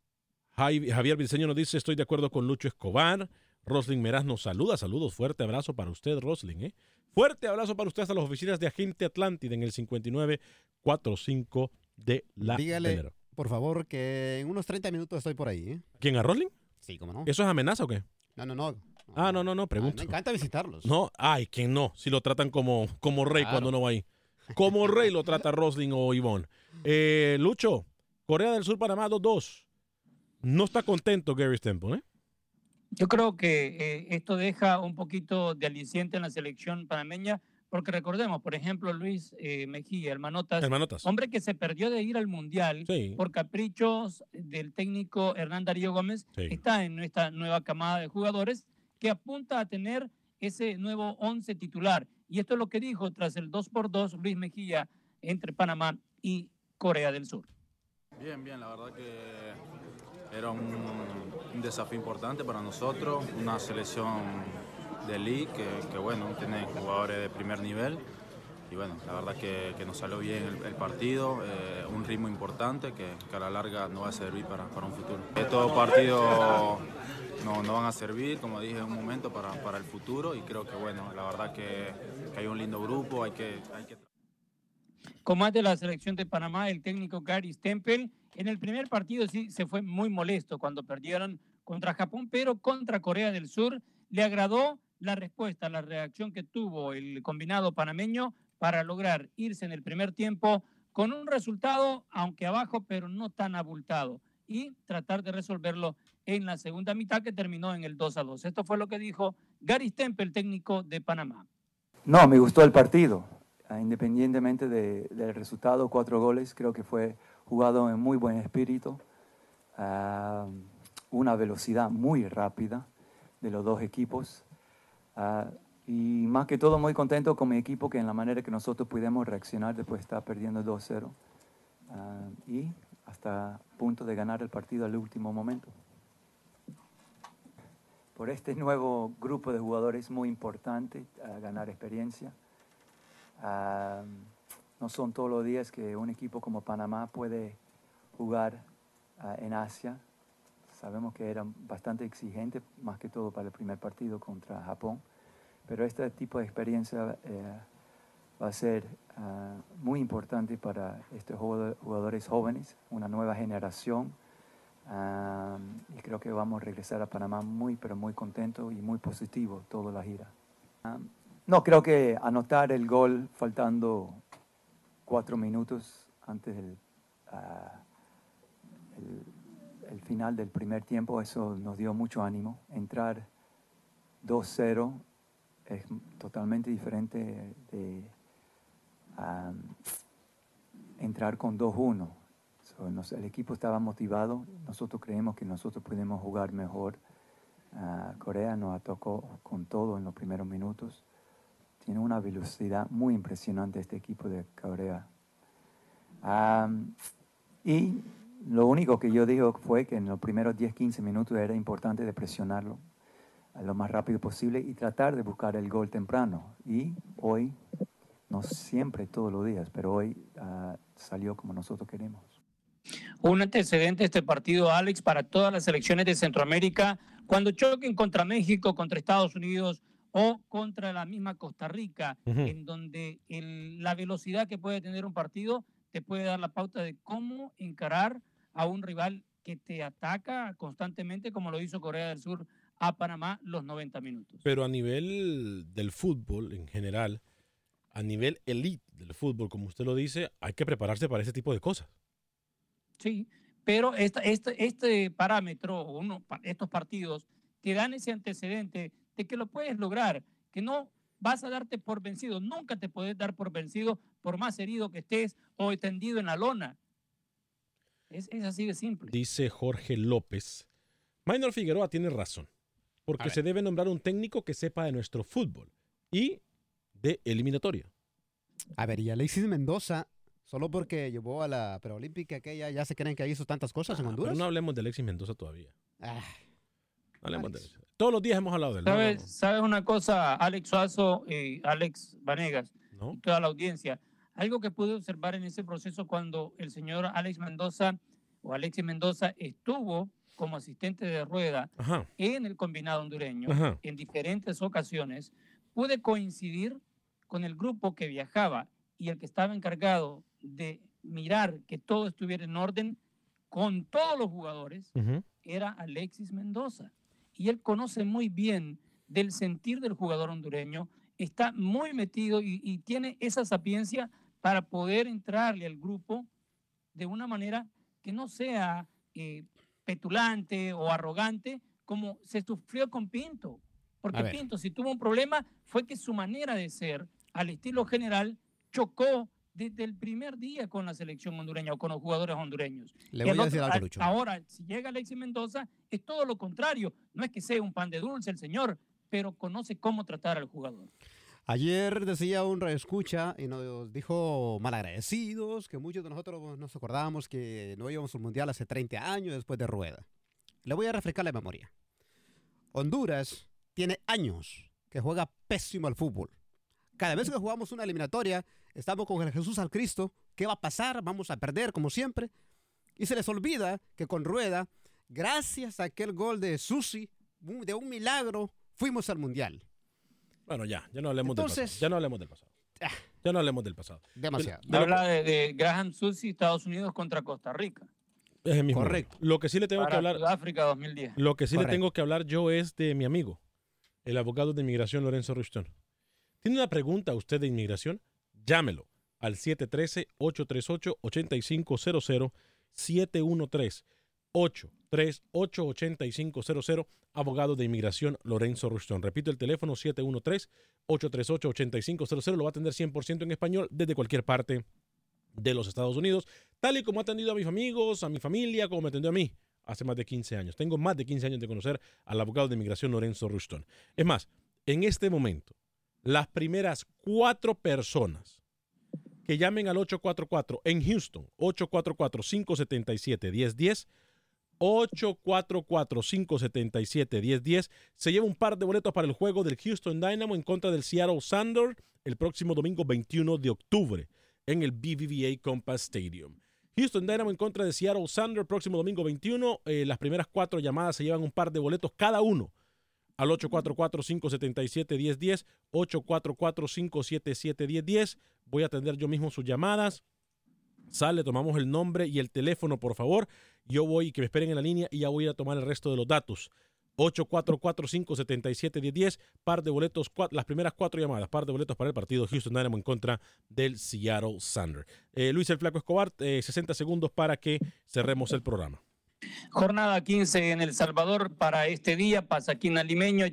Javier Viceño nos dice, estoy de acuerdo con Lucho Escobar. Rosling Meraz nos saluda. Saludos, fuerte abrazo para usted, Rosling. ¿eh? Fuerte abrazo para usted hasta las oficinas de Agente Atlántida en el 5945 de la Dígale, por favor, que en unos 30 minutos estoy por ahí. ¿eh? ¿Quién, a Rosling? Sí, cómo no. ¿Eso es amenaza o qué? No, no, no. Ah, no, no, no, pregunto. me encanta visitarlos. No, ay, que no. Si lo tratan como, como rey Claro. cuando no va ahí. Como rey lo trata Rosling o Ivonne. Eh, Lucho, Corea del Sur, Panamá 2-2. No está contento Gary Stemple, ¿eh? Yo creo que eh, esto deja un poquito de aliciente en la selección panameña, porque recordemos, por ejemplo, Luis eh, Mejía, el Manotas, El Manotas. hombre que se perdió de ir al Mundial Sí. por caprichos del técnico Hernán Darío Gómez, Sí. está en esta nueva camada de jugadores que apunta a tener ese nuevo 11 titular. Y esto es lo que dijo tras el 2 por 2 Luis Mejía entre Panamá y Corea del Sur. Bien, bien, la verdad que era un, desafío importante para nosotros, una selección de league que, bueno, tiene jugadores de primer nivel y bueno, la verdad que, nos salió bien el, partido, eh, un ritmo importante que, a la larga nos va a servir para, para un futuro. Estos partidos no, no van a servir, como dije un momento, para, para el futuro. Y creo que bueno, la verdad que, que hay un lindo grupo, hay que... Hay que Como más de la selección de Panamá, el técnico Gary Stempel, en el primer partido sí se fue muy molesto cuando perdieron contra Japón, pero contra Corea del Sur le agradó la respuesta, la reacción que tuvo el combinado panameño para lograr irse en el primer tiempo con un resultado, aunque abajo, pero no tan abultado, y tratar de resolverlo en la segunda mitad que terminó en el 2 a 2. Esto fue lo que dijo Gary Stempel, técnico de Panamá. No, me gustó el partido. Ah, Independientemente de- del resultado, cuatro goles, creo que fue jugado en muy buen espíritu. Ah, una velocidad muy rápida de los dos equipos. Ah, y más que todo, muy contento con mi equipo que en la manera que nosotros pudimos reaccionar después de estar perdiendo 2-0. Ah, y hasta punto de ganar el partido al último momento. Por este nuevo grupo de jugadores es muy importante ganar experiencia. Ah, no son todos los días que un equipo como Panamá puede jugar ah, en Asia. Sabemos que era bastante exigente, más que todo para el primer partido contra Japón. Pero este tipo de experiencia eh, va a ser ah, muy importante para estos jugador- jugadores jóvenes, una nueva generación. Ah, y creo que vamos a regresar a Panamá muy, pero muy contento y muy positivo toda la gira. Ah, no, creo que anotar el gol faltando cuatro minutos antes del ah, el, final del primer tiempo, eso nos dio mucho ánimo. Entrar 2-0 es totalmente diferente de ah, entrar con 2-1. El equipo estaba motivado, nosotros creemos que nosotros podemos jugar mejor. Ah, Corea nos atacó con todo en los primeros minutos. Tiene una velocidad muy impresionante este equipo de Corea. Y lo único que yo digo fue que en los primeros 10-15 minutos era importante de presionarlo lo más rápido posible y tratar de buscar el gol temprano. Y hoy, no siempre todos los días, pero hoy ah, salió como nosotros queremos. Un antecedente este partido, Alex, para todas las selecciones de Centroamérica, cuando choquen contra México, contra Estados Unidos o contra la misma Costa Rica, en donde el- la velocidad que puede tener un partido te puede dar la pauta de cómo encarar a un rival que te ataca constantemente, como lo hizo Corea del Sur a Panamá los 90 minutos. Pero a nivel del fútbol en general, a nivel elite del fútbol, como usted lo dice, hay que prepararse para ese tipo de cosas. Sí, pero esta, este, este parámetro, uno, estos partidos, te dan ese antecedente de que lo puedes lograr, que no vas a darte por vencido, nunca te puedes dar por vencido por más herido que estés o tendido en la lona. Es, es así de simple. Dice Jorge López. Maynor Figueroa tiene razón, porque se debe nombrar un técnico que sepa de nuestro fútbol y de eliminatoria. A ver, y Alexis Mendoza, solo porque llevó a la preolímpica aquella, ya se creen que hizo tantas cosas en Ah, Honduras. Pero no hablemos de Alexis Mendoza todavía. Ah, No hablemos de eso. Todos los días hemos hablado de él. ¿no? ¿Sabes, ¿Sabes una cosa, Alex Suazo y Alex Vanegas ¿No? y toda la audiencia? Algo que pude observar en ese proceso cuando el señor Alex Mendoza o Alexis Mendoza estuvo como asistente de rueda Ajá. en el combinado hondureño Ajá. en diferentes ocasiones, pude coincidir con el grupo que viajaba y el que estaba encargado de mirar que todo estuviera en orden con todos los jugadores era Alexis Mendoza. Y él conoce muy bien del sentir del jugador hondureño, está muy metido y, y tiene esa sapiencia para poder entrarle al grupo de una manera que no sea eh, petulante o arrogante como se sufrió con Pinto. Porque. Pinto, si tuvo un problema, fue que su manera de ser, al estilo general, chocó desde el primer día con la selección hondureña o con los jugadores hondureños. Le voy a decir otro- algo, Lucho. Ahora, si llega Alexis Mendoza, es todo lo contrario. No es que sea un pan de dulce el señor, pero conoce cómo tratar al jugador. Ayer decía un reescucha y nos dijo malagradecidos, que muchos de nosotros nos acordábamos que no íbamos al mundial hace 30 años después de Rueda. Le voy a refrescar la memoria. Honduras tiene años que juega pésimo al fútbol. Cada vez que jugamos una eliminatoria, estamos con el Jesús al Cristo. ¿Qué va a pasar? Vamos a perder como siempre. Y se les olvida que con Rueda, gracias a aquel gol de Susi, de un milagro, fuimos al mundial. Bueno, ya, ya no hablemos del Entonces- pasado. Ya no hablemos del pasado. Ya no hablemos del pasado. Demasiado. De- de lo- Habla de, de Graham Susi, Estados Unidos contra Costa Rica. es el mismo. Correcto. Lo que sí le tengo que Para hablar. Sudáfrica 2010. Lo que sí le tengo que hablar yo es de mi amigo, el abogado de inmigración Lorenzo Ruston. ¿Tiene una pregunta usted de inmigración? Llámelo al 713-838-8500, 713-838-8500, abogado de inmigración Lorenzo Ruston. Repito el teléfono 713-838-8500, lo va a atender 100% en español desde cualquier parte de los Estados Unidos, tal y como ha atendido a mis amigos, a mi familia, como me atendió a mí hace más de 15 años. Tengo más de 15 años de conocer al abogado de inmigración Lorenzo Ruston. Es más, en este momento, las primeras cuatro personas que llamen al 844 en Houston, 844-577-1010, 844-577-1010, se lleva un par de boletos para el juego del Houston Dynamo en contra del Seattle Thunder el próximo domingo 21 de octubre en el BBVA Compass Stadium. Houston Dynamo en contra de Seattle Thunder próximo domingo 21. Eh, las primeras cuatro llamadas se llevan un par de boletos cada uno al 844-577-1010, 844-577-1010. Voy a atender yo mismo sus llamadas. Sale, tomamos el nombre y el teléfono, por favor. Yo voy, que me esperen en la línea y ya voy a tomar el resto de los datos. 844-577-1010, par de boletos, las primeras cuatro llamadas, par de boletos para el partido Houston Dynamo en contra del Seattle Thunder. Eh, Luis el Flaco Escobar, eh, 60 segundos para que cerremos el programa. Jornada 15 en El Salvador para este día. Pasaquina Limeño,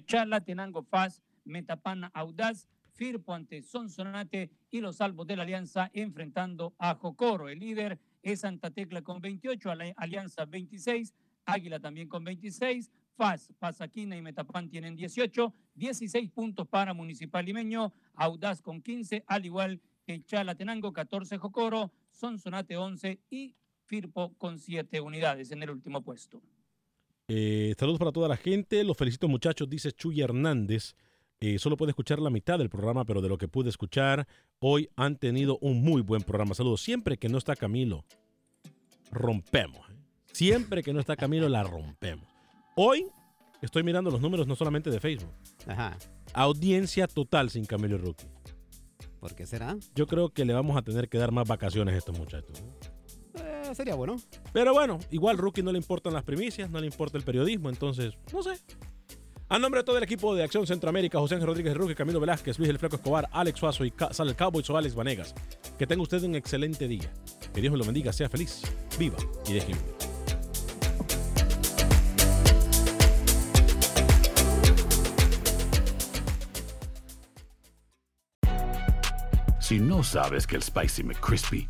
Tenango Faz, Metapana Audaz, Firpo ante Sonsonate y los salvos de la Alianza enfrentando a Jocoro. El líder es Santa Tecla con 28, Ale- Alianza 26, Águila también con 26, Faz, Pasaquina y Metapán tienen 18, 16 puntos para Municipal Limeño, Audaz con 15, al igual que Chala Tenango, 14 Jocoro, Sonsonate 11 y Firpo con 7 unidades en el último puesto. Eh, saludos para toda la gente. Los felicito muchachos, dice Chuy Hernández. Eh, solo puede escuchar la mitad del programa, pero de lo que pude escuchar, hoy han tenido un muy buen programa. Saludos. Siempre que no está Camilo, rompemos. ¿eh? Siempre que no está Camilo, la rompemos. Hoy estoy mirando los números no solamente de Facebook. Ajá. Audiencia total sin Camilo y Rookie. ¿Por qué será? Yo creo que le vamos a tener que dar más vacaciones a estos muchachos. Eh, sería bueno. Pero bueno, igual Rookie no le importan las primicias, no le importa el periodismo, entonces, no sé. A nombre de todo el equipo de Acción Centroamérica, José Ángel Rodríguez Rookie, Camilo Velázquez, Luis El Flaco Escobar, Alex Suazo y Ca Sale el Cowboy o Alex Vanegas. Que tenga usted un excelente día. Que Dios me lo bendiga, sea feliz, viva y deje vivir. Si no sabes que el Spicy McCrispy